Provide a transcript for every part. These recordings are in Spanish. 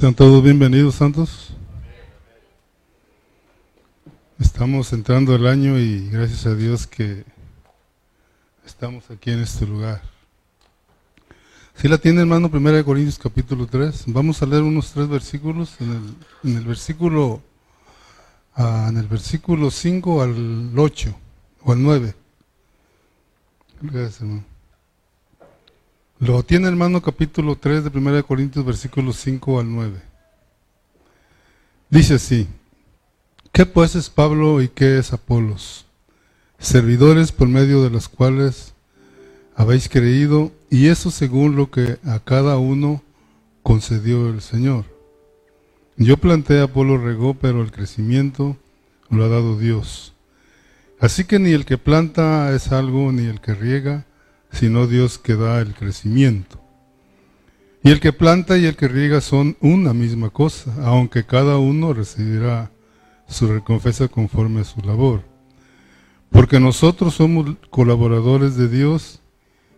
Sean todos bienvenidos, santos. Estamos entrando el año y gracias a Dios que estamos aquí en este lugar. Si la tiene hermano, 1 Corintios capítulo 3, vamos a leer unos tres versículos. En el, en el versículo ah, en el versículo 5 al 8 o al 9. Gracias, hermano. Lo tiene hermano capítulo 3 de 1 Corintios versículos 5 al 9. Dice así, ¿qué pues es Pablo y qué es Apolos? Servidores por medio de los cuales habéis creído y eso según lo que a cada uno concedió el Señor. Yo planté, Apolo regó, pero el crecimiento lo ha dado Dios. Así que ni el que planta es algo, ni el que riega, sino Dios que da el crecimiento. Y el que planta y el que riega son una misma cosa, aunque cada uno recibirá su recompensa conforme a su labor. Porque nosotros somos colaboradores de Dios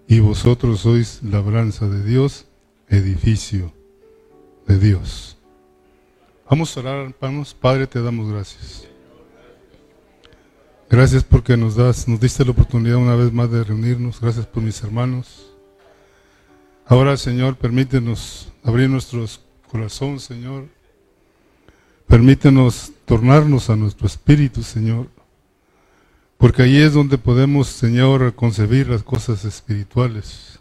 y vosotros sois labranza de Dios, edificio de Dios. Vamos a orar, hermanos. Padre, te damos gracias. Gracias porque nos das, nos diste la oportunidad una vez más de reunirnos. Gracias por mis hermanos. Ahora, Señor, permítenos abrir nuestros corazones, Señor. Permítenos tornarnos a nuestro espíritu, Señor. Porque ahí es donde podemos, Señor, concebir las cosas espirituales.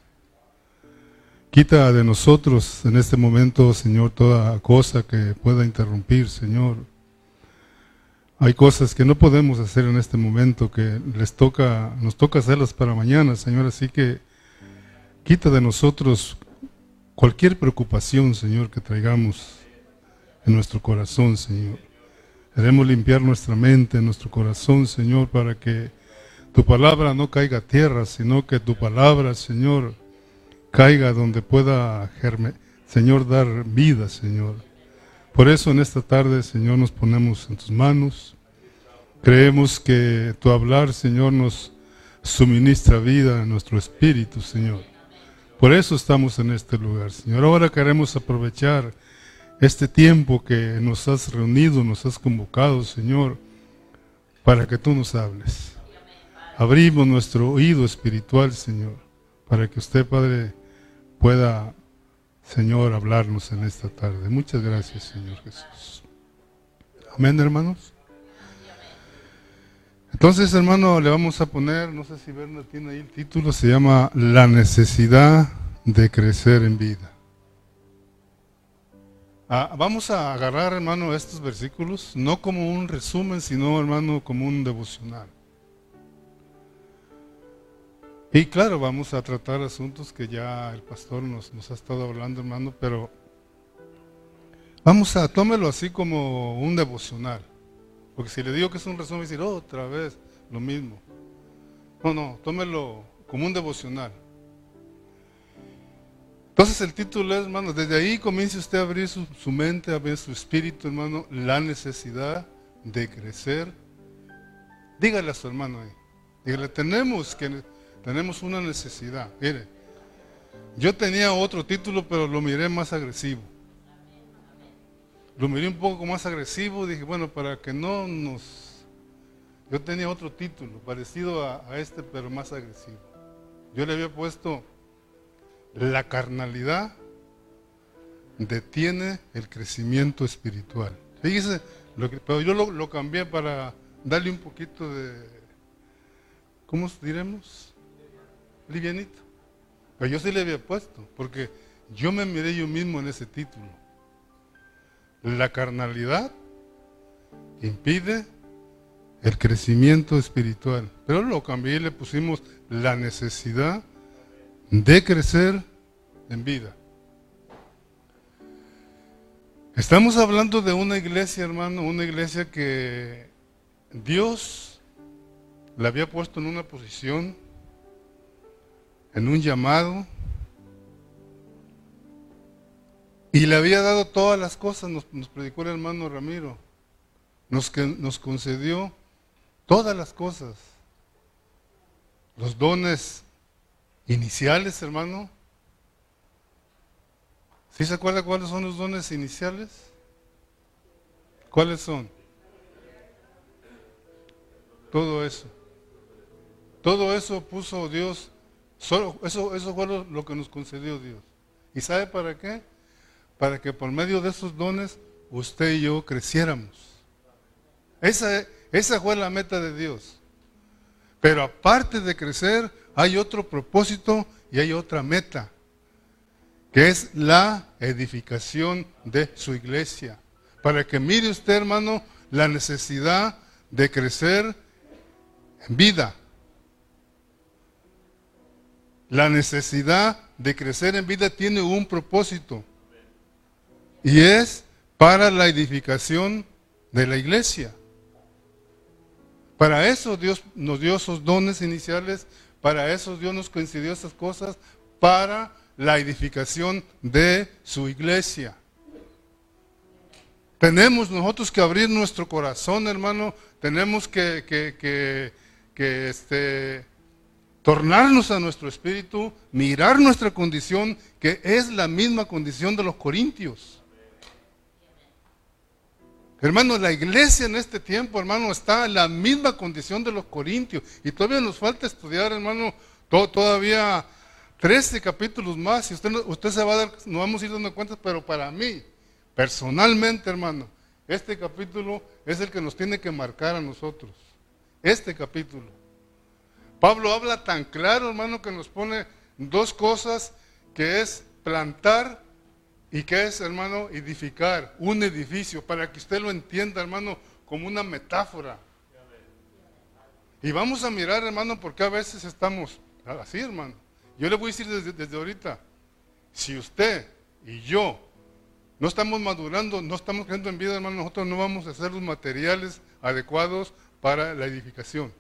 Quita de nosotros en este momento, Señor, toda cosa que pueda interrumpir, Señor hay cosas que no podemos hacer en este momento, que les toca, nos toca hacerlas para mañana, Señor. Así que quita de nosotros cualquier preocupación, Señor, que traigamos en nuestro corazón, Señor. Queremos limpiar nuestra mente, nuestro corazón, Señor, para que tu palabra no caiga a tierra, sino que tu palabra, Señor, caiga donde pueda, germe, Señor, dar vida, Señor. Por eso en esta tarde, Señor, nos ponemos en tus manos. Creemos que tu hablar, Señor, nos suministra vida a nuestro espíritu, Señor. Por eso estamos en este lugar, Señor. Ahora queremos aprovechar este tiempo que nos has reunido, nos has convocado, Señor, para que tú nos hables. Abrimos nuestro oído espiritual, Señor, para que usted, Padre, pueda Señor, hablarnos en esta tarde. Muchas gracias, Señor Jesús. Amén, hermanos. Entonces, hermano, le vamos a poner, no sé si Berna tiene ahí el título, se llama La necesidad de crecer en vida. Ah, vamos a agarrar, hermano, estos versículos, no como un resumen, sino, hermano, como un devocional. Y claro, vamos a tratar asuntos que ya el pastor nos, nos ha estado hablando, hermano, pero vamos a, tómelo así como un devocional. Porque si le digo que es un resumen, decir otra vez lo mismo. No, no, tómelo como un devocional. Entonces el título es, hermano, desde ahí comience usted a abrir su, su mente, a ver su espíritu, hermano, la necesidad de crecer. Dígale a su hermano ahí. Dígale, tenemos que tenemos una necesidad. Mire, yo tenía otro título, pero lo miré más agresivo. Lo miré un poco más agresivo, dije, bueno, para que no nos... Yo tenía otro título, parecido a, este, pero más agresivo. Yo le había puesto, la carnalidad detiene el crecimiento espiritual. Fíjese, pero yo lo, lo cambié para darle un poquito de, ¿cómo diremos? Livianito. Pero yo sí le había puesto, porque yo me miré yo mismo en ese título. La carnalidad impide el crecimiento espiritual. Pero lo cambié y le pusimos la necesidad de crecer en vida. Estamos hablando de una iglesia, hermano, una iglesia que Dios la había puesto en una posición en un llamado y le había dado todas las cosas, nos, predicó el hermano Ramiro, nos, nos concedió todas las cosas, los dones iniciales, hermano. ¿Sí se acuerda cuáles son los dones iniciales? ¿Cuáles son? Todo eso. Todo eso puso Dios. Solo, eso, eso fue lo, que nos concedió Dios. ¿Y sabe para qué? Para que por medio de esos dones usted y yo creciéramos. Esa, esa fue la meta de Dios. Pero aparte de crecer, hay otro propósito y hay otra meta que es la edificación de su iglesia. Para que mire usted, hermano, la necesidad de crecer en vida. La necesidad de crecer en vida tiene un propósito. Y es para la edificación de la iglesia. Para eso Dios nos dio esos dones iniciales, para eso Dios nos coincidió esas cosas, para la edificación de su iglesia. Tenemos nosotros que abrir nuestro corazón, hermano, tenemos que, que, que, este, tornarnos a nuestro espíritu, mirar nuestra condición, que es la misma condición de los corintios. Hermano, la iglesia en este tiempo, hermano, está en la misma condición de los corintios. Y todavía nos falta estudiar, hermano, todavía 13 capítulos más y usted, usted se va a dar, no vamos a ir dando cuenta, pero para mí, personalmente, hermano, este capítulo es el que nos tiene que marcar a nosotros. Este capítulo. Pablo habla tan claro, hermano, que nos pone dos cosas, que es plantar y que es, hermano, edificar un edificio, para que usted lo entienda, hermano, como una metáfora. Y vamos a mirar, hermano, porque a veces estamos así, hermano. Yo le voy a decir desde, ahorita, si usted y yo no estamos madurando, no estamos creciendo en vida, hermano, nosotros no vamos a hacer los materiales adecuados para la edificación.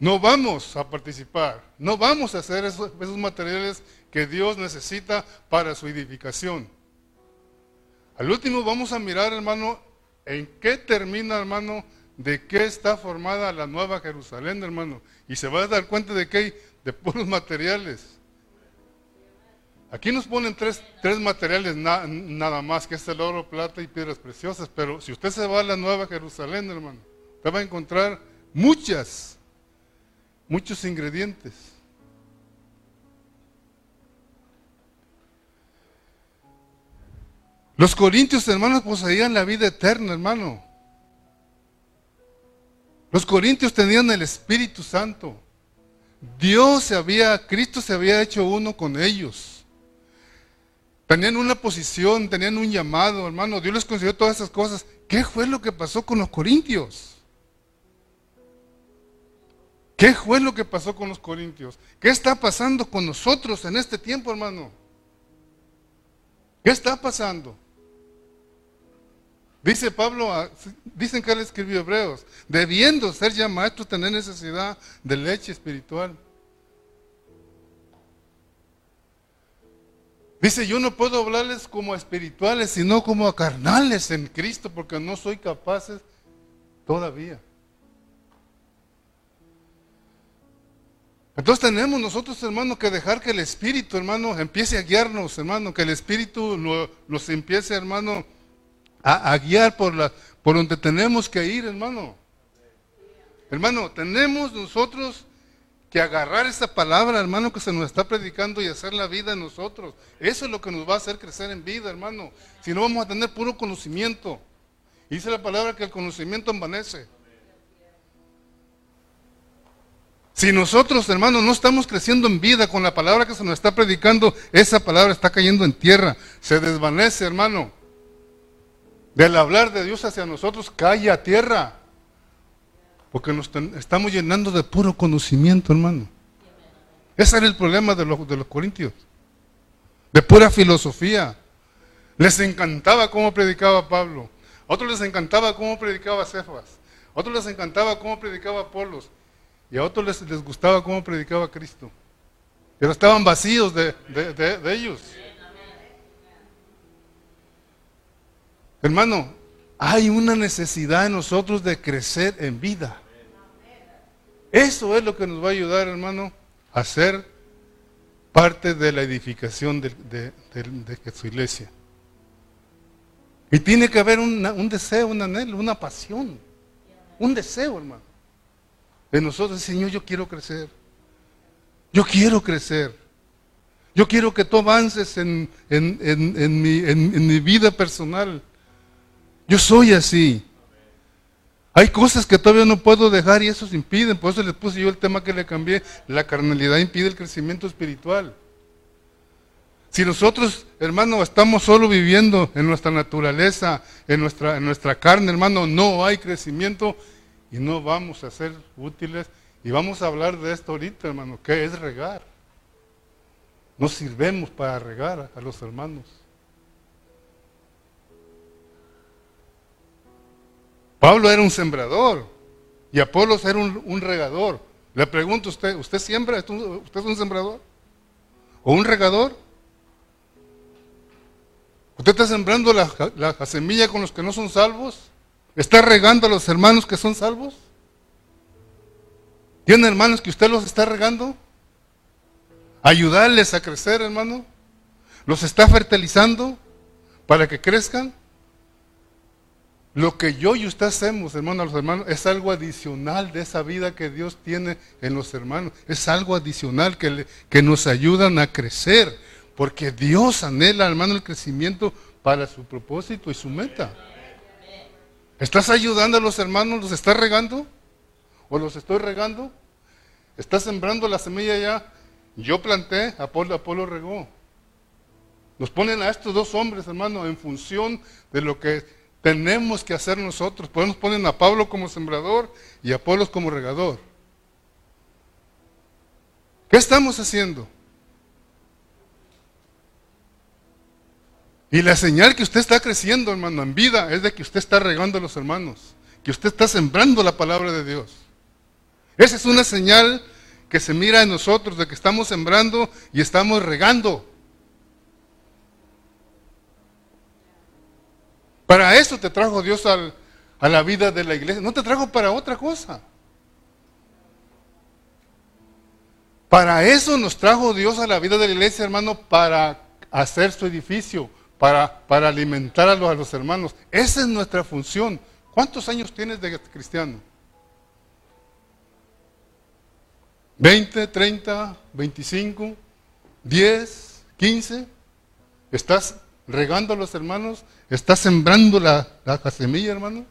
No vamos a participar, no vamos a hacer esos, materiales que Dios necesita para su edificación. Al último vamos a mirar, hermano, en qué termina, hermano, de qué está formada la nueva Jerusalén, hermano. Y se va a dar cuenta de que hay de puros materiales. Aquí nos ponen tres, tres materiales nada más, que es el oro, plata y piedras preciosas. Pero si usted se va a la nueva Jerusalén, hermano, usted va a encontrar muchas, muchos ingredientes. Los corintios, hermanos, poseían la vida eterna, hermano. Los corintios tenían el Espíritu Santo. Dios se había, Cristo se había hecho uno con ellos. Tenían una posición, tenían un llamado, hermano. Dios les concedió todas esas cosas. ¿Qué fue lo que pasó con los corintios? ¿Qué fue lo que pasó con los corintios? ¿Qué está pasando con nosotros en este tiempo, hermano? ¿Qué está pasando? Dice Pablo, dicen que él escribió Hebreos, debiendo ser ya maestro, tener necesidad de leche espiritual. Dice, yo no puedo hablarles como espirituales, sino como a carnales en Cristo, porque no soy capaz todavía. Entonces tenemos nosotros, hermano, que dejar que el Espíritu, hermano, empiece a guiarnos, hermano, que el Espíritu nos empiece, hermano, a, guiar por, la, por donde tenemos que ir, hermano. Hermano, tenemos nosotros que agarrar esa palabra, hermano, que se nos está predicando y hacer la vida en nosotros. Eso es lo que nos va a hacer crecer en vida, hermano. Si no vamos a tener puro conocimiento. Dice la palabra que el conocimiento envanece. Si nosotros, hermano, no estamos creciendo en vida con la palabra que se nos está predicando, esa palabra está cayendo en tierra, se desvanece, hermano del hablar de Dios hacia nosotros cae a tierra. Porque nos estamos llenando de puro conocimiento, hermano. Ese era el problema de los, de los corintios. De pura filosofía. Les encantaba cómo predicaba Pablo. A otros les encantaba cómo predicaba Cefas. A otros les encantaba cómo predicaba Apolos. Y a otros les, les gustaba cómo predicaba Cristo. Pero estaban vacíos de, de ellos. Hermano, hay una necesidad en nosotros de crecer en vida. Eso es lo que nos va a ayudar, hermano, a ser parte de la edificación de, su iglesia. Y tiene que haber un deseo, un anhelo, una pasión, un deseo, hermano. De nosotros, Señor, yo quiero crecer. Yo quiero crecer. Yo quiero que tú avances en, mi, en mi vida personal. Yo soy así. Hay cosas que todavía no puedo dejar y eso se impiden. Por eso les puse yo el tema que le cambié. La carnalidad impide el crecimiento espiritual. Si nosotros, hermano, estamos solo viviendo en nuestra naturaleza, en nuestra, en nuestra carne, hermano, no hay crecimiento y no vamos a ser útiles. Y vamos a hablar de esto ahorita, hermano, que es regar. No sirvemos para regar a los hermanos. Pablo era un sembrador y Apolos era un, regador. Le pregunto a usted, ¿usted siembra? ¿Usted es un sembrador? ¿O un regador? ¿Usted está sembrando la, la, semilla con los que no son salvos? ¿Está regando a los hermanos que son salvos? ¿Tiene hermanos que usted los está regando? ¿Ayudarles a crecer, hermano? ¿Los está fertilizando para que crezcan? Lo que yo y usted hacemos, hermano, a los hermanos, es algo adicional de esa vida que Dios tiene en los hermanos. Es algo adicional que, que nos ayudan a crecer. Porque Dios anhela, hermano, el crecimiento para su propósito y su meta. ¿Estás ayudando a los hermanos? ¿Los estás regando? ¿O los estoy regando? ¿Estás sembrando la semilla ya? Yo planté, Apolo, Apolo regó. Nos ponen a estos dos hombres, hermano, en función de lo que tenemos que hacer nosotros. Podemos poner a Pablo como sembrador y a Apolos como regador. ¿Qué estamos haciendo? Y la señal que usted está creciendo, hermano, en vida, es de que usted está regando a los hermanos, que usted está sembrando la palabra de Dios. Esa es una señal que se mira en nosotros, de que estamos sembrando y estamos regando. Para eso te trajo Dios a la vida de la iglesia. No te trajo para otra cosa. Para eso nos trajo Dios a la vida de la iglesia, hermano, para hacer su edificio, para, para alimentar a los, a los hermanos. Esa es nuestra función. ¿Cuántos años tienes de cristiano? ¿20, 30, 25, 10, 15? ¿Estás regando a los hermanos? ¿Estás sembrando la, semilla, hermano?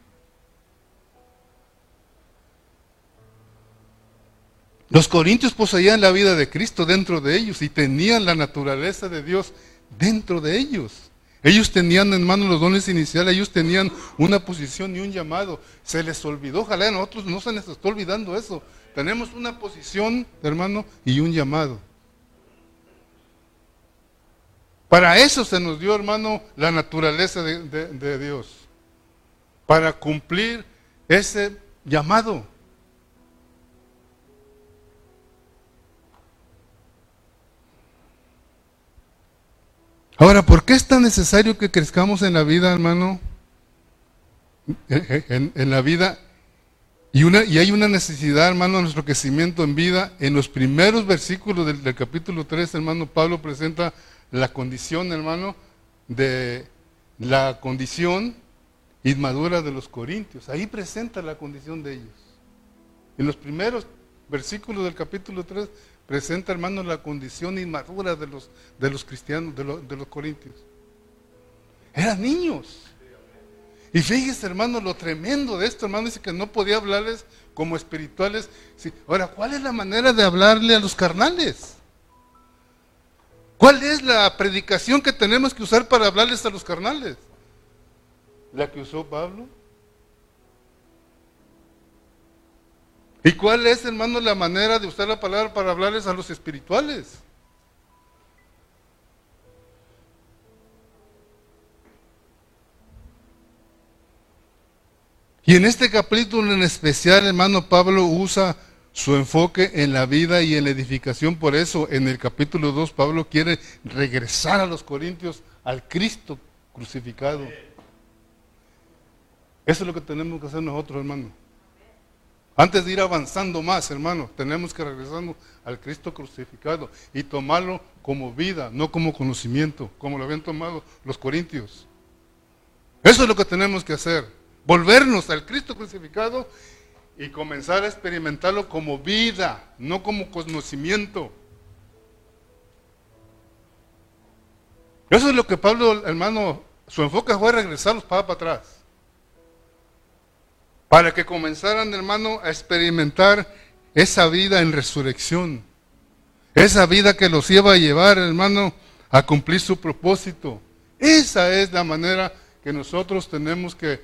Los corintios poseían la vida de Cristo dentro de ellos y tenían la naturaleza de Dios dentro de ellos. Ellos tenían, hermano, los dones iniciales, ellos tenían una posición y un llamado. Se les olvidó, ojalá a nosotros no se les está olvidando eso. Tenemos una posición, hermano, y un llamado. Para eso se nos dio, hermano, la naturaleza de, Dios. Para cumplir ese llamado. Ahora, ¿por qué es tan necesario que crezcamos en la vida, hermano? En, la vida. Y, hay una necesidad, hermano, de nuestro crecimiento en vida. En los primeros versículos del, del capítulo 3, hermano, Pablo presenta la condición, hermano, de la condición inmadura de los corintios. Ahí presenta la condición de ellos. En los primeros versículos del capítulo 3 presenta, hermano, la condición inmadura de los, de los cristianos, de, de los corintios. Eran niños. Y fíjese, hermano, lo tremendo de esto, hermano, dice que no podía hablarles como espirituales. Ahora, ¿cuál es la manera de hablarle a los carnales? ¿Cuál es la predicación que tenemos que usar para hablarles a los carnales? ¿La que usó Pablo? ¿Y cuál es, hermano, la manera de usar la palabra para hablarles a los espirituales? Y en este capítulo en especial, hermano Pablo usa su enfoque en la vida y en la edificación. Por eso en el capítulo 2 Pablo quiere regresar a los corintios al Cristo crucificado. Eso es lo que tenemos que hacer nosotros, hermano. Antes de ir avanzando más, hermano, tenemos que regresarnos al Cristo crucificado y tomarlo como vida, no como conocimiento, como lo habían tomado los corintios. Eso es lo que tenemos que hacer, volvernos al Cristo crucificado y comenzar a experimentarlo como vida, no como conocimiento. Eso es lo que Pablo, hermano, su enfoque fue regresar los para atrás. Para que comenzaran, hermano, a experimentar esa vida en resurrección. Esa vida que los iba a llevar, hermano, a cumplir su propósito. Esa es la manera que nosotros tenemos que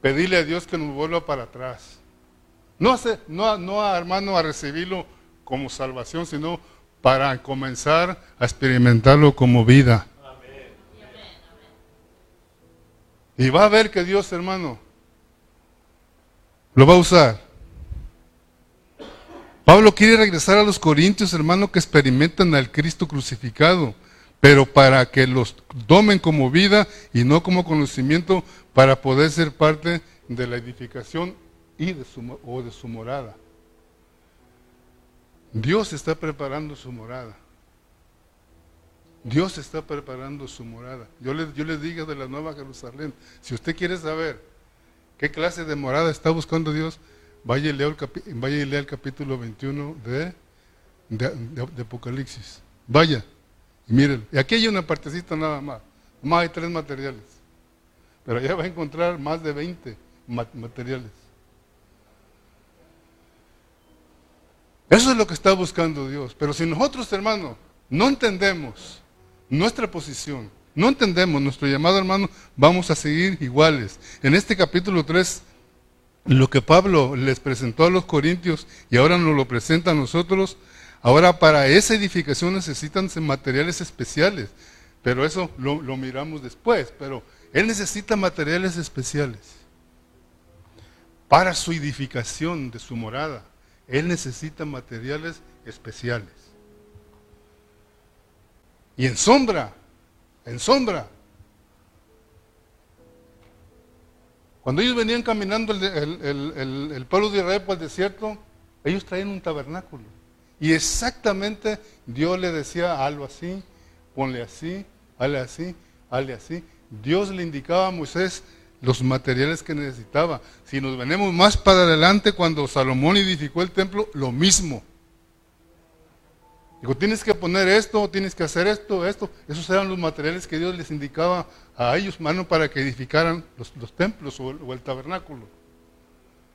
pedirle a Dios que nos vuelva para atrás. No, hace, no, no hermano, a recibirlo como salvación, sino para comenzar a experimentarlo como vida. Y va a ver que Dios, hermano, lo va a usar. Pablo quiere regresar a los corintios, hermano, que experimentan al Cristo crucificado, pero para que los tomen como vida y no como conocimiento, para poder ser parte de la edificación y de su, o de su morada. Dios está preparando su morada. Dios está preparando su morada. Yo yo les digo de la Nueva Jerusalén, si usted quiere saber qué clase de morada está buscando Dios, vaya y lea el, capítulo 21 de, Apocalipsis. Vaya y miren. Y aquí hay una partecita nada más. Más hay tres materiales. Pero allá va a encontrar más de 20 materiales. Eso es lo que está buscando Dios. Pero si nosotros, hermano, no entendemos nuestra posición, no entendemos nuestro llamado, hermano, vamos a seguir iguales. En este capítulo 3, lo que Pablo les presentó a los corintios y ahora nos lo presenta a nosotros, ahora para esa edificación necesitan materiales especiales. Pero eso lo, lo miramos después. Pero él necesita materiales especiales para su edificación de su morada. Él necesita materiales especiales. Y en sombra, en sombra. Cuando ellos venían caminando el, pueblo de Israel por el desierto, ellos traían un tabernáculo. Y exactamente Dios le decía, algo así, ponle así, hazle así, hazle así. Dios le indicaba a Moisés los materiales que necesitaba. Si nos venimos más para adelante, cuando Salomón edificó el templo, lo mismo. Digo, tienes que poner esto, tienes que hacer esto, esto. Esos eran los materiales que Dios les indicaba a ellos, mano, para que edificaran los, templos o el, o el, tabernáculo.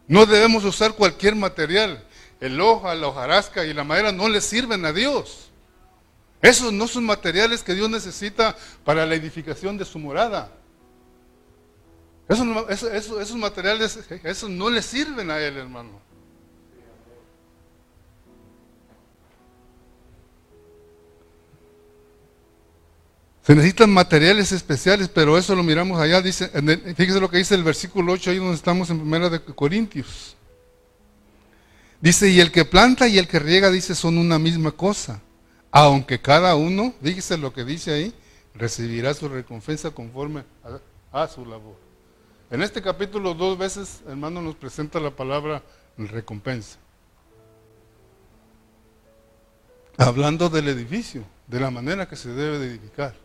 No debemos usar cualquier material. El hoja, la hojarasca y la madera no le sirven a Dios. Esos no son materiales que Dios necesita para la edificación de su morada. esos materiales, esos no le sirven a Él, hermano. Se necesitan materiales especiales, pero eso lo miramos allá, dice, fíjese lo que dice el versículo 8, ahí donde estamos en primera de Corintios. Dice, y el que planta y el que riega, dice, son una misma cosa. Aunque cada uno, fíjese lo que dice ahí, recibirá su recompensa conforme a, su labor. En este capítulo dos veces, hermano, nos presenta la palabra recompensa. Hablando del edificio, de la manera que se debe de edificar.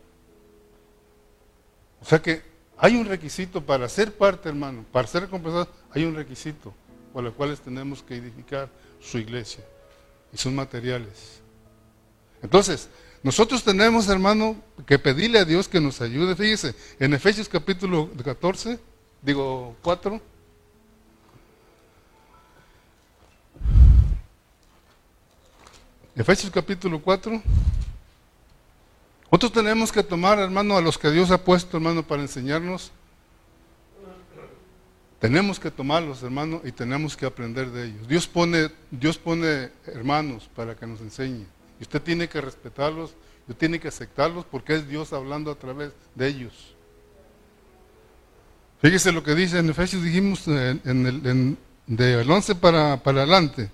O sea que hay un requisito para ser parte, hermano, para ser recompensado, hay un requisito por los cuales tenemos que edificar su iglesia y sus materiales. Entonces, nosotros tenemos, hermano, que pedirle a Dios que nos ayude. Fíjese, en Efesios capítulo 14, digo 4. Efesios capítulo 4. Nosotros tenemos que tomar, hermano, a los que Dios ha puesto, hermano, para enseñarnos. Tenemos que tomarlos, hermano, y tenemos que aprender de ellos. Dios pone, Dios pone hermanos para que nos enseñe. Y usted tiene que respetarlos, usted tiene que aceptarlos porque es Dios hablando a través de ellos. Fíjese lo que dice en Efesios, dijimos en, el, del 11 para, para adelante.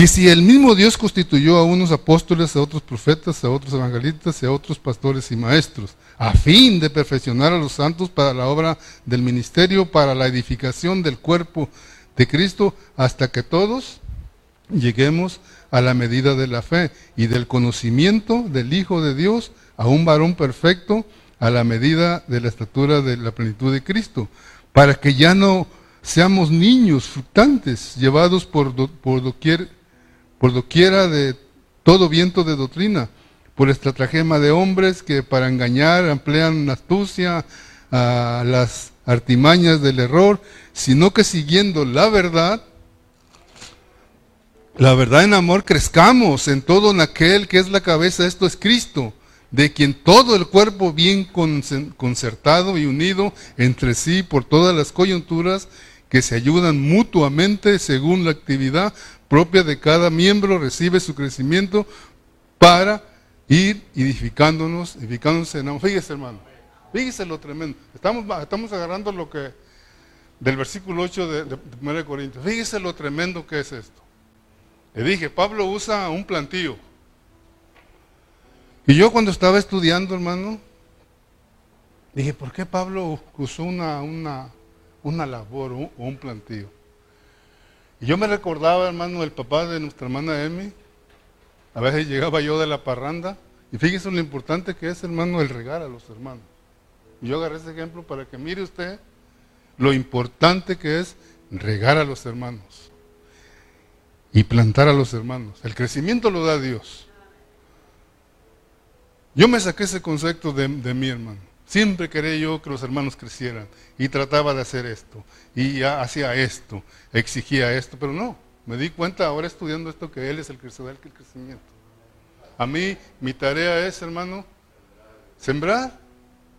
Y si el mismo Dios constituyó a unos apóstoles, a otros profetas, a otros evangelistas y a otros pastores y maestros, a fin de perfeccionar a los santos para la obra del ministerio, para la edificación del cuerpo de Cristo hasta que todos lleguemos a la medida de la fe y del conocimiento del Hijo de Dios, a un varón perfecto, a la medida de la estatura de la plenitud de Cristo, para que ya no seamos niños fructantes, llevados por, por, doquier, por doquiera de todo viento de doctrina, por estratagema de hombres que para engañar emplean astucia, a las artimañas del error, sino que siguiendo la verdad, la verdad en amor, crezcamos en todo en aquel que es la cabeza, esto es Cristo, de quien todo el cuerpo bien concertado y unido entre sí por todas las coyunturas que se ayudan mutuamente según la actividad propia de cada miembro, recibe su crecimiento para ir edificándonos, edificándose en amor. Fíjese hermano, fíjese lo tremendo. Estamos, estamos agarrando lo que del versículo 8 de, de 1 Corintios. Fíjese lo tremendo que es esto. Le dije, Pablo usa un plantío. Y yo cuando estaba estudiando, hermano, dije, ¿por qué Pablo usó una, una, una labor o un plantío? Y yo me recordaba, hermano, el papá de nuestra hermana Emi. A veces llegaba yo de la parranda. Y fíjese lo importante que es, hermano, el regar a los hermanos. Yo agarré ese ejemplo para que mire usted lo importante que es regar a los hermanos y plantar a los hermanos. El crecimiento lo da Dios. Yo me saqué ese concepto de, mi hermano. Siempre quería yo que los hermanos crecieran y trataba de hacer esto y hacía esto, exigía esto, pero no. Me di cuenta ahora estudiando esto que Él es el crecedor, el crecimiento. A mí mi tarea es, hermano, sembrar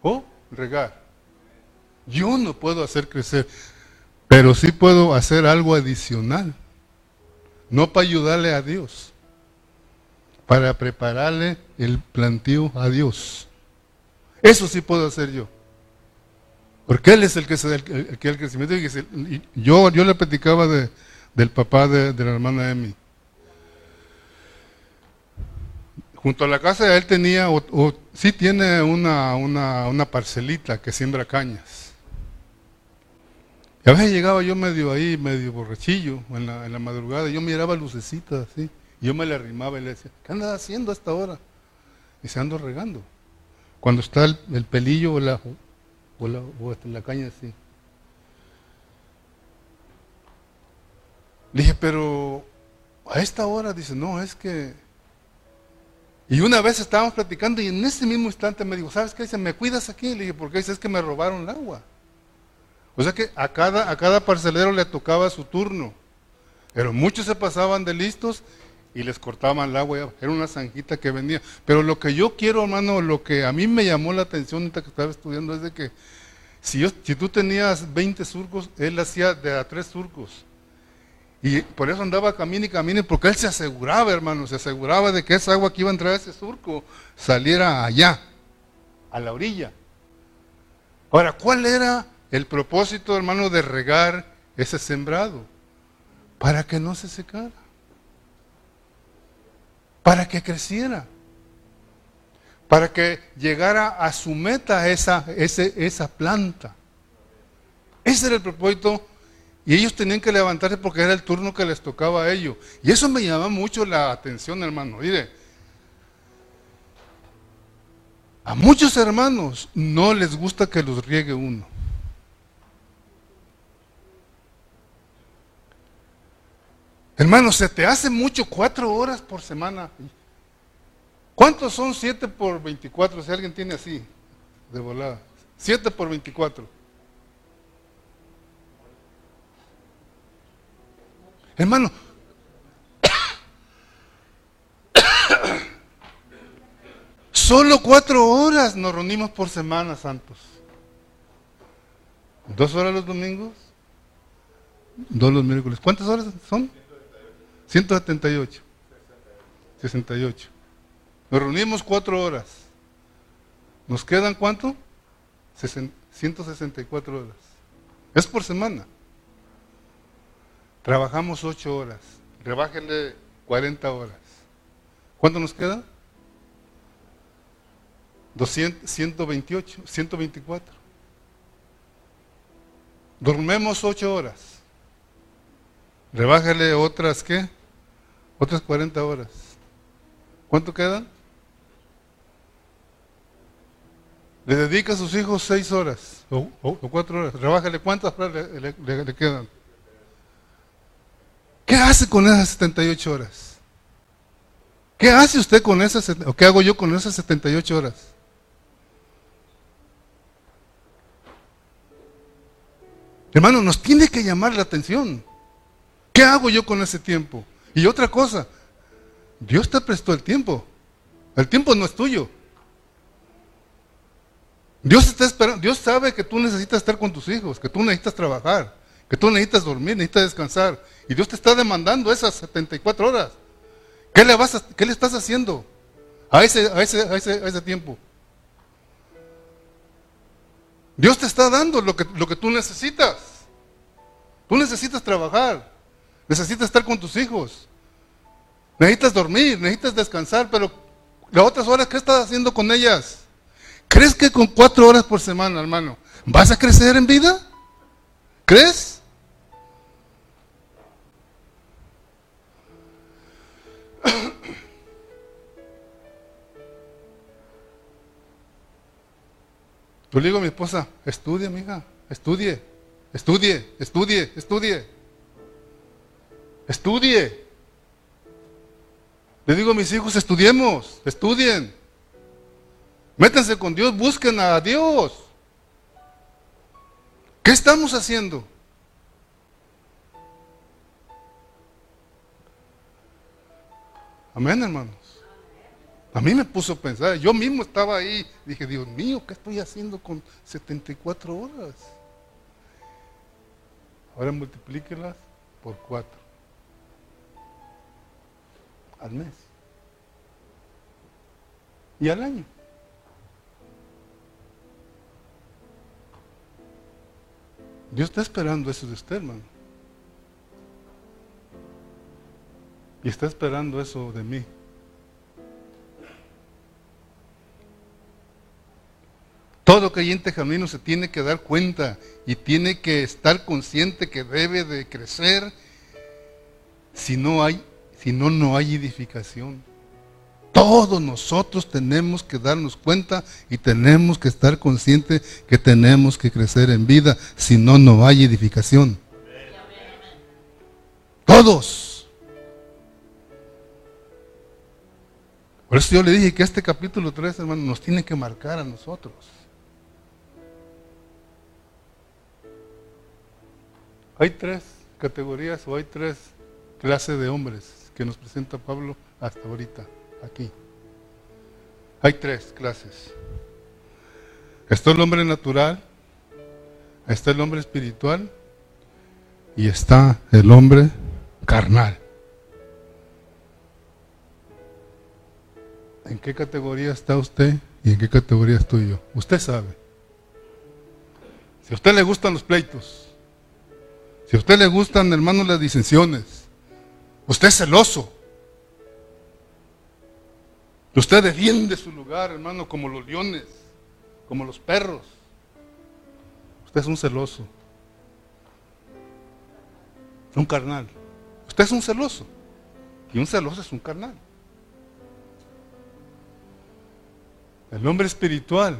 o regar. Yo no puedo hacer crecer, pero sí puedo hacer algo adicional no para ayudarle a Dios, para prepararle el plantío a Dios. Eso sí puedo hacer yo. Porque Él es el que se da el, el, crecimiento. Y yo, yo le platicaba de, del papá de, la hermana Emi. Junto a la casa él tenía, o, sí tiene una, una, parcelita que siembra cañas. Y a veces llegaba yo medio ahí, medio borrachillo, en la, en la madrugada, y yo miraba lucecitas así, y yo me le arrimaba y le decía, ¿qué andas haciendo a esta hora? Y se ando regando. Cuando está el, pelillo o la, o la, o la caña así. Le dije, pero a esta hora, dice, no, es que... Y una vez estábamos platicando y en ese mismo instante me dijo, ¿sabes qué? Dice, ¿me cuidas aquí? Le dije, porque dice, es que me robaron el agua. O sea que a cada, a cada parcelero le tocaba su turno. Pero muchos se pasaban de listos y les cortaban el agua. Era una zanjita que venía. Pero lo que yo quiero, hermano, lo que a mí me llamó la atención ahorita que estaba estudiando es de que si, yo, si tú tenías 20 surcos, él hacía de a tres surcos. Y por eso andaba camino y camino, porque él se aseguraba, hermano, se aseguraba de que esa agua que iba a entrar a ese surco saliera allá, a la orilla. Ahora, ¿cuál era el propósito, hermano, de regar ese sembrado, para que no se secara, para que creciera, para que llegara a su meta esa, esa planta. Ese era el propósito y ellos tenían que levantarse porque era el turno que les tocaba a ellos. Y eso me llama mucho la atención, hermano. Mire, a muchos hermanos no les gusta que los riegue uno. Hermano, se te hace mucho cuatro horas por semana. ¿Cuántos son siete por 24? Si alguien tiene así, de volada. Siete por 24. Hermano, solo cuatro horas nos reunimos por semana, santos. ¿Dos horas los domingos? Dos los miércoles. ¿Cuántas horas son? 178. 68. Nos reunimos cuatro horas. ¿Nos quedan cuánto? 164 horas. Es por semana. Trabajamos ocho horas. Rebájenle 40 horas. ¿Cuánto nos queda? 200, 128, 124. Dormemos ocho horas. rebájale otras, ¿qué? Otras 40 horas. ¿Cuánto quedan? Le dedica a sus hijos 6 horas o, 4 horas. Rebájale cuántas horas le, quedan. ¿Qué hace con esas 78 horas? ¿Qué hace usted con esas, o qué hago yo con esas 78 horas? Hermano, nos tiene que llamar la atención. ¿Qué hago yo con ese tiempo? Y otra cosa, Dios te prestó el tiempo. El tiempo no es tuyo. Dios está esperando, Dios sabe que tú necesitas estar con tus hijos, que tú necesitas trabajar, que tú necesitas dormir, necesitas descansar. Y Dios te está demandando esas 74 horas. ¿Qué le, vas qué le estás haciendo a ese, a, ese, a, ese, a ese tiempo? Dios te está dando lo que, lo que tú necesitas. Tú necesitas trabajar, necesitas estar con tus hijos, necesitas dormir, necesitas descansar, pero las otras horas, ¿qué estás haciendo con ellas? ¿Crees que con cuatro horas por semana, hermano, vas a crecer en vida? ¿Crees? Yo le digo a mi esposa, estudie, mija, estudie, estudie, estudie, estudie. Estudie. Le digo a mis hijos, estudiemos, estudien. Métanse con Dios, busquen a Dios. ¿Qué estamos haciendo? Amén, hermano. A mí me puso a pensar, yo mismo estaba ahí, dije, Dios mío, ¿qué estoy haciendo con 74 horas? Ahora multiplíquelas por 4 al mes y al año. Dios está esperando eso de usted, hermano. Y está esperando eso de mí. Todo creyente camino se tiene que dar cuenta y tiene que estar consciente que debe de crecer. Si no hay, si no, no hay edificación. Todos nosotros tenemos que darnos cuenta y tenemos que estar conscientes que tenemos que crecer en vida, si no, no hay edificación. Todos. Por eso yo le dije que este capítulo 3, hermano, nos tiene que marcar a nosotros. Hay tres categorías o hay tres clases de hombres que nos presenta Pablo hasta ahorita, aquí. Hay tres clases. Está el hombre natural, está el hombre espiritual y está el hombre carnal. ¿En qué categoría está usted y en qué categoría estoy yo? Usted sabe. Si a usted le gustan los pleitos, si a usted le gustan, hermanos, las disensiones, usted es celoso. Usted defiende su lugar, hermano, como los leones, como los perros. Usted es un celoso. Un carnal. Usted es un celoso. Y un celoso es un carnal. El hombre espiritual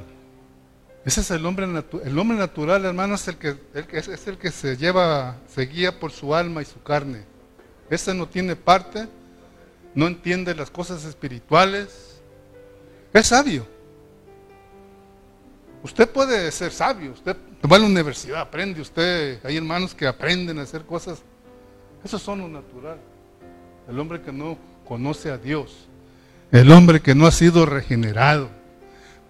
ese es el hombre, el hombre natural, hermano, es el, que, es el que se lleva, se guía por su alma y su carne. Ese no tiene parte, no entiende las cosas espirituales. Es sabio. Usted puede ser sabio, usted va a la universidad, aprende usted. Hay hermanos que aprenden a hacer cosas. Esos son lo natural. El hombre que no conoce a Dios. El hombre que no ha sido regenerado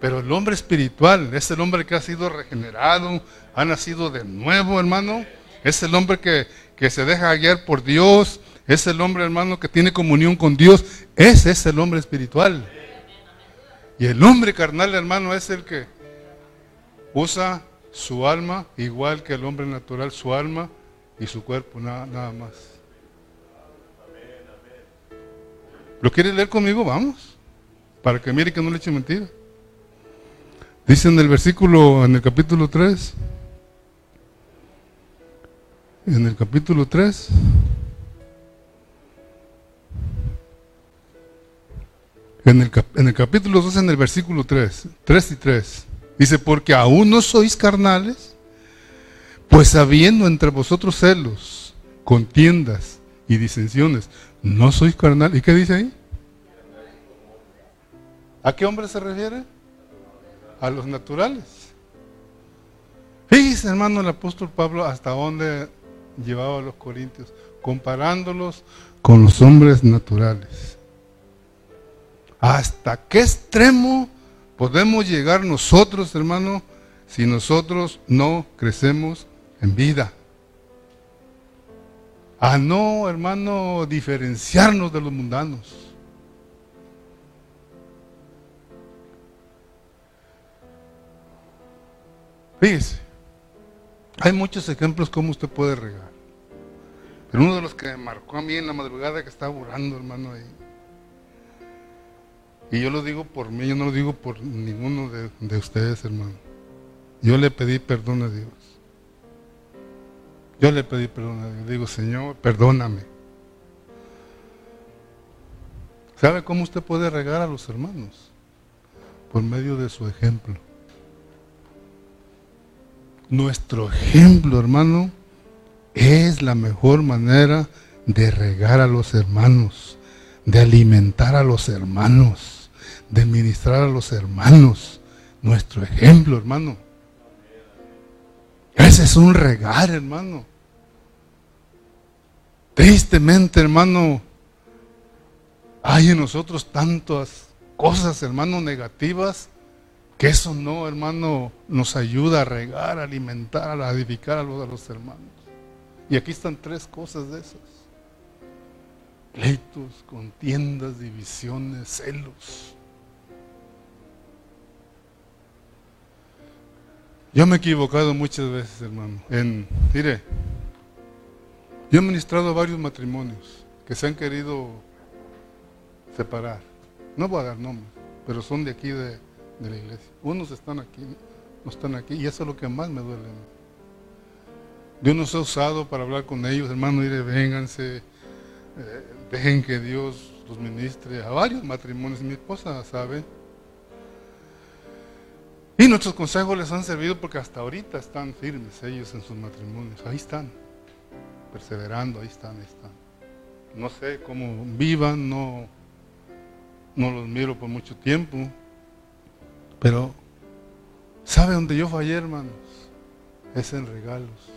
pero el hombre espiritual es el hombre que ha sido regenerado, ha nacido de nuevo, hermano. Es el hombre que, se deja guiar por Dios. Es el hombre, hermano, que tiene comunión con Dios. Ese es el hombre espiritual. Y el hombre carnal, hermano, es el que usa su alma igual que el hombre natural, su alma y su cuerpo, nada, nada más. ¿Lo quiere leer conmigo? Vamos. Para que mire que no le eche mentira. Dice en el versículo, en el capítulo 3, en el capítulo 3, En el, capítulo 2, en el versículo 3, 3 y 3, dice, porque aún no sois carnales, pues habiendo entre vosotros celos, contiendas y disensiones, no sois carnales. ¿Y qué dice ahí? ¿A qué hombre se refiere? A los naturales. Fíjese, hermano, el apóstol Pablo hasta dónde llevaba a los corintios, comparándolos con los hombres naturales. ¿Hasta qué extremo podemos llegar nosotros, hermano, si nosotros no crecemos en vida? A no, hermano, diferenciarnos de los mundanos. Fíjese, hay muchos ejemplos cómo usted puede regar. Pero uno de los que me marcó a mí en la madrugada que estaba orando, hermano, ahí. Y yo lo digo por mí, yo no lo digo por ninguno de, de ustedes, hermano. Yo le pedí perdón a Dios. Yo le pedí perdón a Dios. Digo, Señor, perdóname. ¿Sabe cómo usted puede regar a los hermanos? Por medio de su ejemplo. Nuestro ejemplo, hermano, es la mejor manera de regar a los hermanos, de alimentar a los hermanos, de ministrar a los hermanos. Nuestro ejemplo, hermano. Ese es un regar, hermano. Tristemente, hermano, hay en nosotros tantas cosas, hermano, negativas, que eso no, hermano, nos ayuda a regar, alimentar, a edificar a los, a los hermanos. Y aquí están tres cosas de esas. Pleitos, contiendas, divisiones, celos. Yo me he equivocado muchas veces, hermano. En, mire, yo he ministrado varios matrimonios que se han querido separar. No voy a dar nombres, pero son de aquí de, de la iglesia. Unos están aquí, no están aquí, y eso es lo que más me duele. Dios nos ha usado para hablar con ellos, hermano, mire, vénganse, eh, dejen que Dios los ministre a varios matrimonios. Mi esposa sabe. Y nuestros consejos les han servido porque hasta ahorita están firmes ellos en sus matrimonios. Ahí están, perseverando, ahí están, ahí están. No sé cómo vivan, no, no los miro por mucho tiempo, pero ¿sabe dónde yo fallé, hermanos? Es en regalos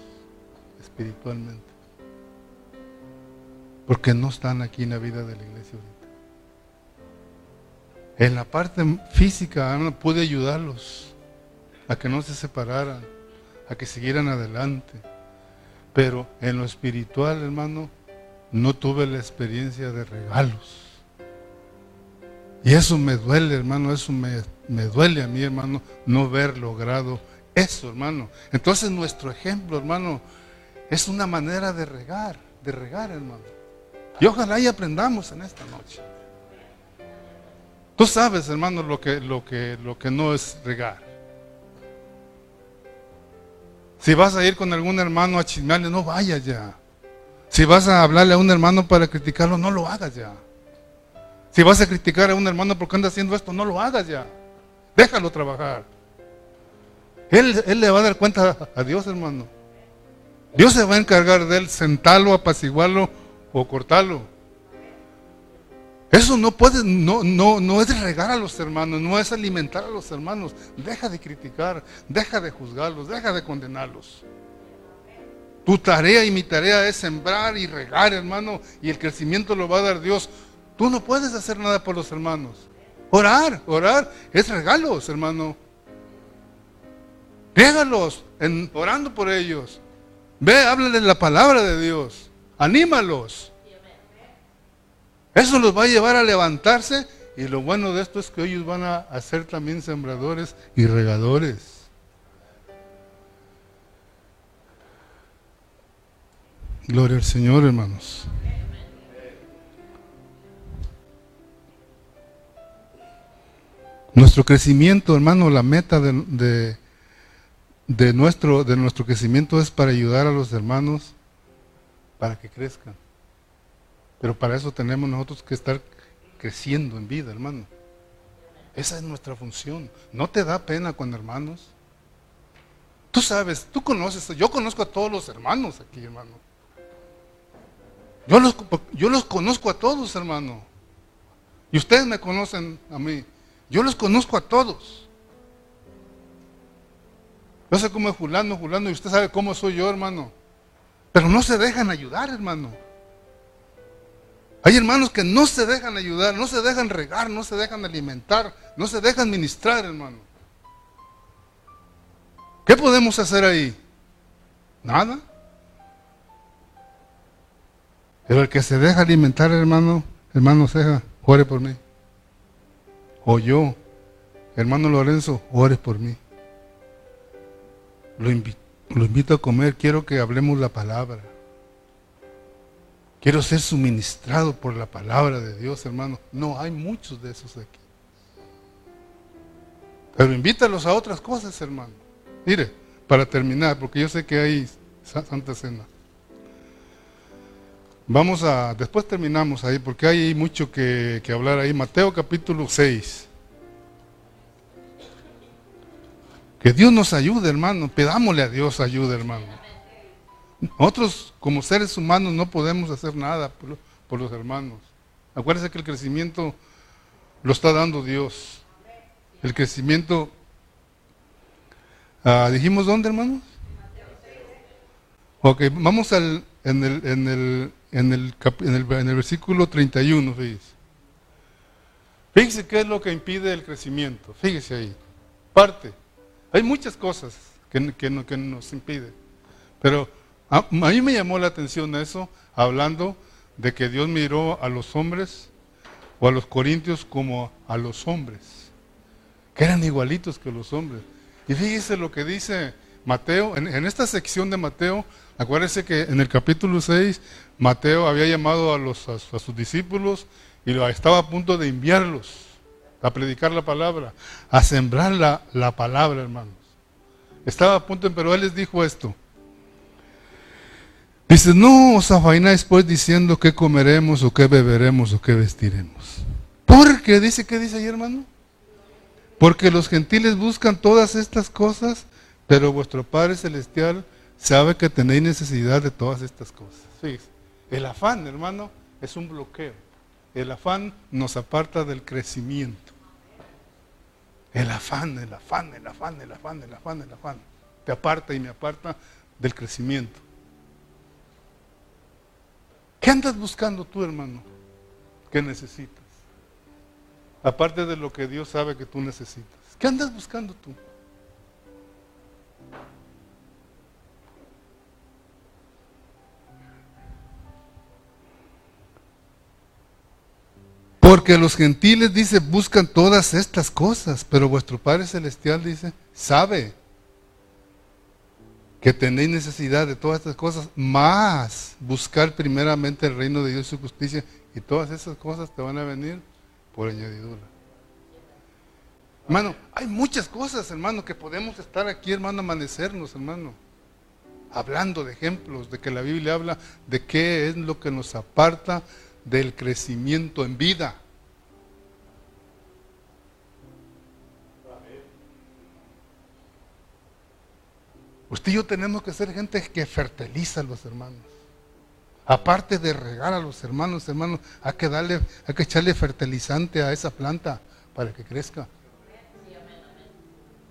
espiritualmente. Porque no están aquí en la vida de la iglesia. En la parte física no pude ayudarlos a que no se separaran, a que siguieran adelante. Pero en lo espiritual, hermano, no tuve la experiencia de regalos. Y eso me duele, hermano, eso me, me duele a mí, hermano, no ver logrado eso, hermano. Entonces nuestro ejemplo, hermano, es una manera de regar, de regar, hermano. Y ojalá y aprendamos en esta noche. Tú sabes, hermano, lo que, lo que, lo que no es regar. Si vas a ir con algún hermano a chismearle, no vayas ya. Si vas a hablarle a un hermano para criticarlo, no lo hagas ya. Si vas a criticar a un hermano porque anda haciendo esto, no lo hagas ya. Déjalo trabajar. Él, él le va a dar cuenta a Dios, hermano. Dios se va a encargar de él, sentarlo, apaciguarlo o cortarlo. Eso no puede, no, no, no es regar a los hermanos, no es alimentar a los hermanos. Deja de criticar, deja de juzgarlos, deja de condenarlos. Tu tarea y mi tarea es sembrar y regar, hermano, y el crecimiento lo va a dar Dios. Tú no puedes hacer nada por los hermanos. Orar, orar es regalos, hermano. Déjalos en, orando por ellos. Ve, háblale la palabra de Dios. Anímalos. Eso los va a llevar a levantarse y lo bueno de esto es que ellos van a, ser también sembradores y regadores. Gloria al Señor, hermanos. Nuestro crecimiento, hermano, la meta de, de nuestro, de nuestro crecimiento es para ayudar a los hermanos para que crezcan. Pero para eso tenemos nosotros que estar creciendo en vida, hermano. Esa es nuestra función. ¿No te da pena con hermanos? Tú sabes, tú conoces, yo conozco a todos los hermanos aquí, hermano. Yo los, yo los conozco a todos, hermano. Y ustedes me conocen a mí. Yo los conozco a todos. Yo sé cómo es Julano, Julano, y usted sabe cómo soy yo, hermano. Pero no se dejan ayudar, hermano. Hay hermanos que no se dejan ayudar, no se dejan regar, no se dejan alimentar, no se dejan ministrar, hermano. ¿Qué podemos hacer ahí? Nada. Pero el que se deja alimentar, hermano, hermano Ceja, ore por mí. O yo, hermano Lorenzo, ore por mí. Lo invito, lo invito a comer, quiero que hablemos la palabra. Quiero ser suministrado por la palabra de Dios, hermano. No, hay muchos de esos aquí. Pero invítalos a otras cosas, hermano. Mire, para terminar, porque yo sé que hay Santa Cena. Vamos a, después terminamos ahí, porque hay mucho que, hablar ahí. Mateo capítulo 6. Que Dios nos ayude, hermano. Pedámosle a Dios ayuda, hermano. Nosotros como seres humanos no podemos hacer nada por, los hermanos. Acuérdense que el crecimiento lo está dando Dios. El crecimiento, ah, dijimos dónde hermanos? Ok, vamos al, en, el, en, el, en, el, en, el, en el versículo 31, fíjese. Fíjese qué es lo que impide el crecimiento. Fíjese ahí. Parte. Hay muchas cosas que, que, que nos impiden. Pero a, mí me llamó la atención eso, hablando de que Dios miró a los hombres o a los corintios como a los hombres, que eran igualitos que los hombres. Y fíjese lo que dice Mateo, en, esta sección de Mateo, acuérdense que en el capítulo 6, Mateo había llamado a, sus discípulos y estaba a punto de enviarlos a predicar la palabra, a sembrar la, la palabra, hermanos. Estaba a punto, pero él les dijo esto. Dice, no os afaináis pues diciendo qué comeremos o qué beberemos o qué vestiremos. Porque, dice, ¿qué dice ahí hermano? Porque los gentiles buscan todas estas cosas, pero vuestro Padre Celestial sabe que tenéis necesidad de todas estas cosas. El afán, hermano, es un bloqueo. El afán nos aparta del crecimiento. El afán, el afán, el afán, el afán, el afán, el afán. Te aparta y me aparta del crecimiento. ¿Qué andas buscando tú, hermano? ¿Qué necesitas? Aparte de lo que Dios sabe que tú necesitas. ¿Qué andas buscando tú? Porque los gentiles, dice, buscan todas estas cosas, pero vuestro Padre Celestial dice, sabe que tenéis necesidad de todas estas cosas, más buscar primeramente el reino de Dios y su justicia, y todas esas cosas te van a venir por añadidura. Hermano, hay muchas cosas, hermano, que podemos estar aquí, hermano, amanecernos, hermano, hablando de ejemplos, de que la Biblia habla de qué es lo que nos aparta del crecimiento en vida. Usted y yo tenemos que ser gente que fertiliza a los hermanos. Aparte de regar a los hermanos, hermanos, hay que darle, hay que echarle fertilizante a esa planta para que crezca.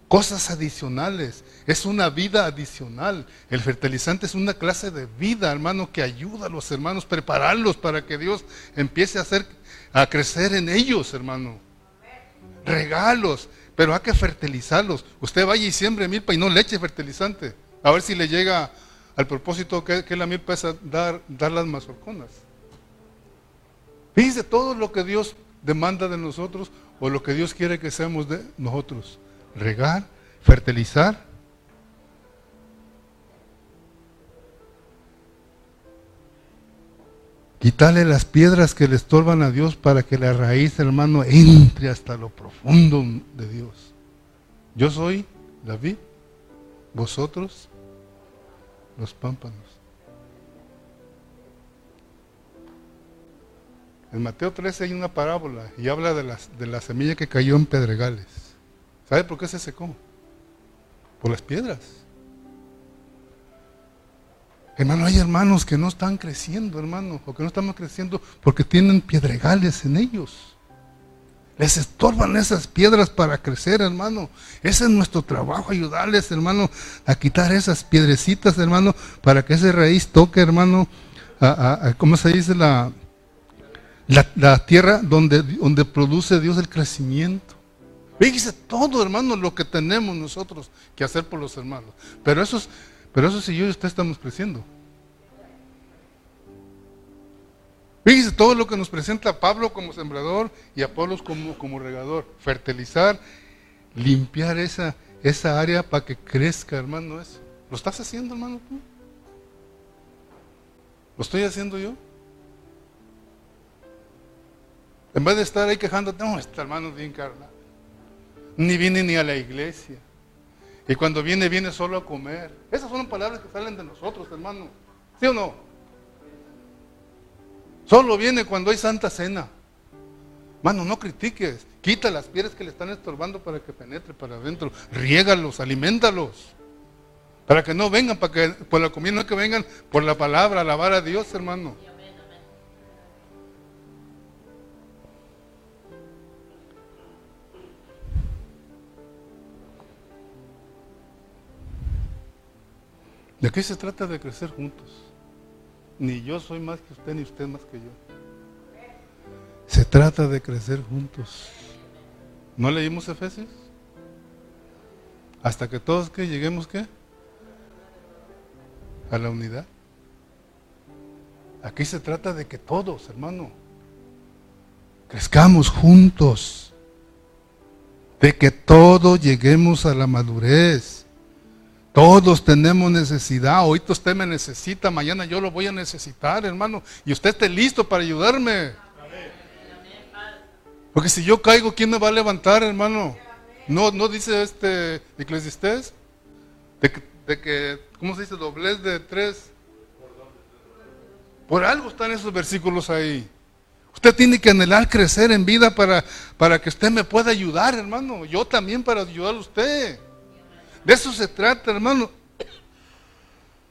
Cosas adicionales, es una vida adicional. El fertilizante es una clase de vida, hermano, que ayuda a los hermanos, prepararlos para que Dios empiece a hacer, a crecer en ellos, hermano. Regalos, pero hay que fertilizarlos. Usted vaya y siembre milpa y no le eche fertilizante. A ver si le llega al propósito que, la milpa es dar, dar las mazorconas. Fíjese todo lo que Dios demanda de nosotros o lo que Dios quiere que seamos de nosotros. Regar, fertilizar. Quitarle las piedras que le estorban a Dios para que la raíz, hermano, entre hasta lo profundo de Dios. Yo soy David, vosotros los pámpanos. En Mateo 13 hay una parábola y habla de, las, de la semilla que cayó en pedregales. ¿Sabe por qué se secó? Por las piedras. Hermano, hay hermanos que no están creciendo, hermano, o que no estamos creciendo porque tienen piedregales en ellos. Les estorban esas piedras para crecer, hermano. Ese es nuestro trabajo, ayudarles, hermano, a quitar esas piedrecitas, hermano, para que esa raíz toque, hermano, a, ¿cómo se dice? La, la, tierra donde, donde produce Dios el crecimiento. Fíjese todo, hermano, lo que tenemos nosotros que hacer por los hermanos. Pero eso, es, pero eso si yo y usted estamos creciendo. Fíjese todo lo que nos presenta Pablo como sembrador y Apolos como, como regador. Fertilizar, limpiar esa, esa área para que crezca, hermano. Eso. ¿Lo estás haciendo, hermano? ¿Lo estoy haciendo yo? En vez de estar ahí quejándote, no, este hermano es bien carnal. Ni viene ni a la iglesia. Y cuando viene, viene solo a comer. Esas son palabras que salen de nosotros, hermano. ¿Sí o no? Solo viene cuando hay santa cena. Mano, no critiques. Quita las piedras que le están estorbando para que penetre para adentro. Riégalos, alimentalos. Para que no vengan, para que por la comida no que vengan por la palabra, alabar a Dios, hermano. ¿De qué se trata de crecer juntos? Ni yo soy más que usted, ni usted más que yo. Se trata de crecer juntos. ¿No leímos Efesios? Hasta que todos que lleguemos qué? A la unidad. Aquí se trata de que todos, hermano, crezcamos juntos. De que todos lleguemos a la madurez. Todos tenemos necesidad. Hoy usted me necesita, mañana yo lo voy a necesitar, hermano. Y usted esté listo para ayudarme. Porque si yo caigo, ¿quién me va a levantar, hermano? No, no dice este Eclesiastés de que, de ¿cómo se dice? Doblez de tres. Por algo están esos versículos ahí. Usted tiene que anhelar crecer en vida para, para que usted me pueda ayudar, hermano. Yo también para ayudar a usted. De eso se trata, hermano.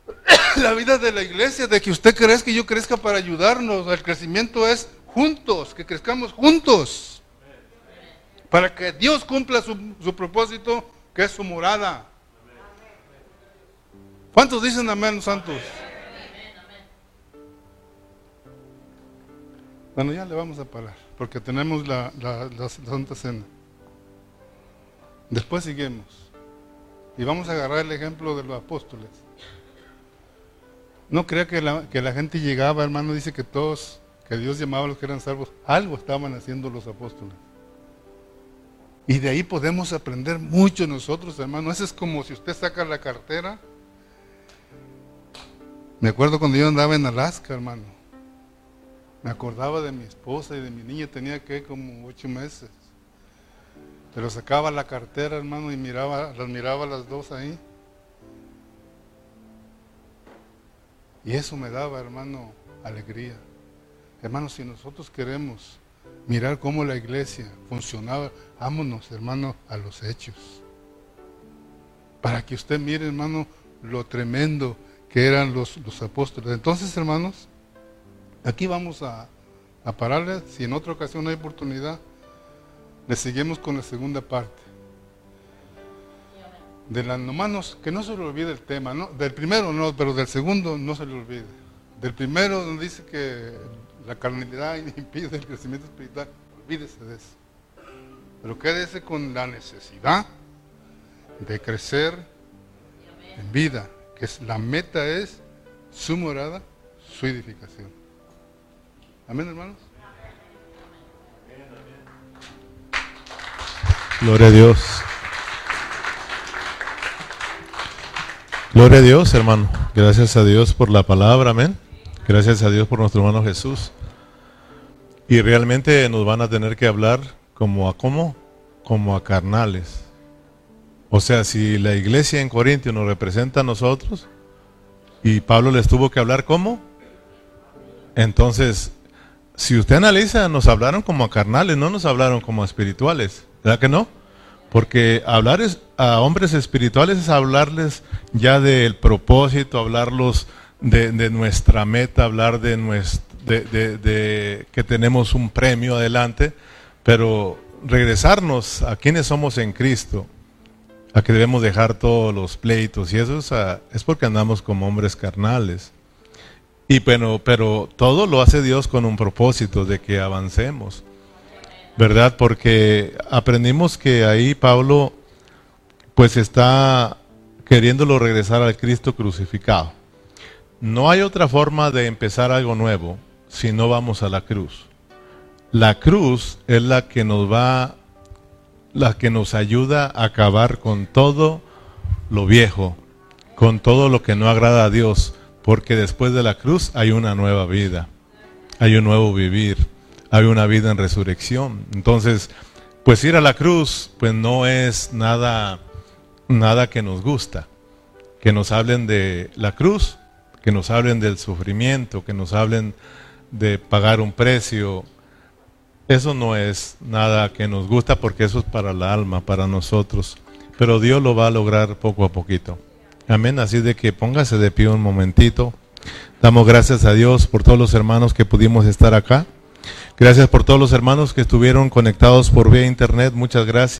La vida de la iglesia, de que usted crezca y yo crezca para ayudarnos. El crecimiento es juntos, que crezcamos juntos. Para que Dios cumpla su, propósito, que es su morada. ¿Cuántos dicen amén, santos? Bueno, ya le vamos a parar, porque tenemos la, la Santa Cena. Después seguimos. Y vamos a agarrar el ejemplo de los apóstoles. No crea que la, que la gente llegaba, hermano, dice que todos, que Dios llamaba a los que eran salvos, algo estaban haciendo los apóstoles. Y de ahí podemos aprender mucho nosotros, hermano. Eso es como si usted saca la cartera. Me acuerdo cuando yo andaba en Alaska, hermano. Me acordaba de mi esposa y de mi niña, tenía que como ocho meses. Pero sacaba la cartera, hermano, y miraba, las miraba las dos ahí. Y eso me daba, hermano, alegría. Hermano, si nosotros queremos mirar cómo la iglesia funcionaba, vámonos, hermano, a los hechos. Para que usted mire, hermano, lo tremendo que eran los, los apóstoles. Entonces, hermanos, aquí vamos a, a pararle, si en otra ocasión hay oportunidad. Le seguimos con la segunda parte. De la nomás que no se le olvide el tema, ¿no? Del primero no, pero del segundo no se le olvide. Del primero donde dice que la carnalidad impide el crecimiento espiritual, olvídese de eso. Pero quédese con la necesidad de crecer en vida, que es, la meta es su morada, su edificación. Amén, hermanos. Gloria a Dios. Gloria a Dios, hermano. Gracias a Dios por la palabra, amén. Gracias a Dios por nuestro hermano Jesús. Y realmente nos van a tener que hablar como a cómo, como a carnales. O sea, si la iglesia en Corintio nos representa a nosotros y Pablo les tuvo que hablar como, entonces si usted analiza, nos hablaron como a carnales, no nos hablaron como espirituales, ¿verdad que no? Porque hablar a hombres espirituales es hablarles ya del propósito, hablarlos de, nuestra meta, hablar de, de, que tenemos un premio adelante, pero regresarnos a quienes somos en Cristo, a que debemos dejar todos los pleitos y eso es, es porque andamos como hombres carnales. Y bueno, pero todo lo hace Dios con un propósito de que avancemos. ¿Verdad? Porque aprendimos que ahí Pablo pues está queriéndolo regresar al Cristo crucificado. No hay otra forma de empezar algo nuevo si no vamos a la cruz. La cruz es la que nos va, la que nos ayuda a acabar con todo lo viejo, con todo lo que no agrada a Dios porque después de la cruz hay una nueva vida, hay un nuevo vivir, hay una vida en resurrección. Entonces, pues ir a la cruz, pues no es nada, nada que nos gusta. Que nos hablen de la cruz, que nos hablen del sufrimiento, que nos hablen de pagar un precio. Eso no es nada que nos gusta porque eso es para la alma, para nosotros. Pero Dios lo va a lograr poco a poquito. Amén. Así de que póngase de pie un momentito. Damos gracias a Dios por todos los hermanos que pudimos estar acá. Gracias por todos los hermanos que estuvieron conectados por vía internet. Muchas gracias.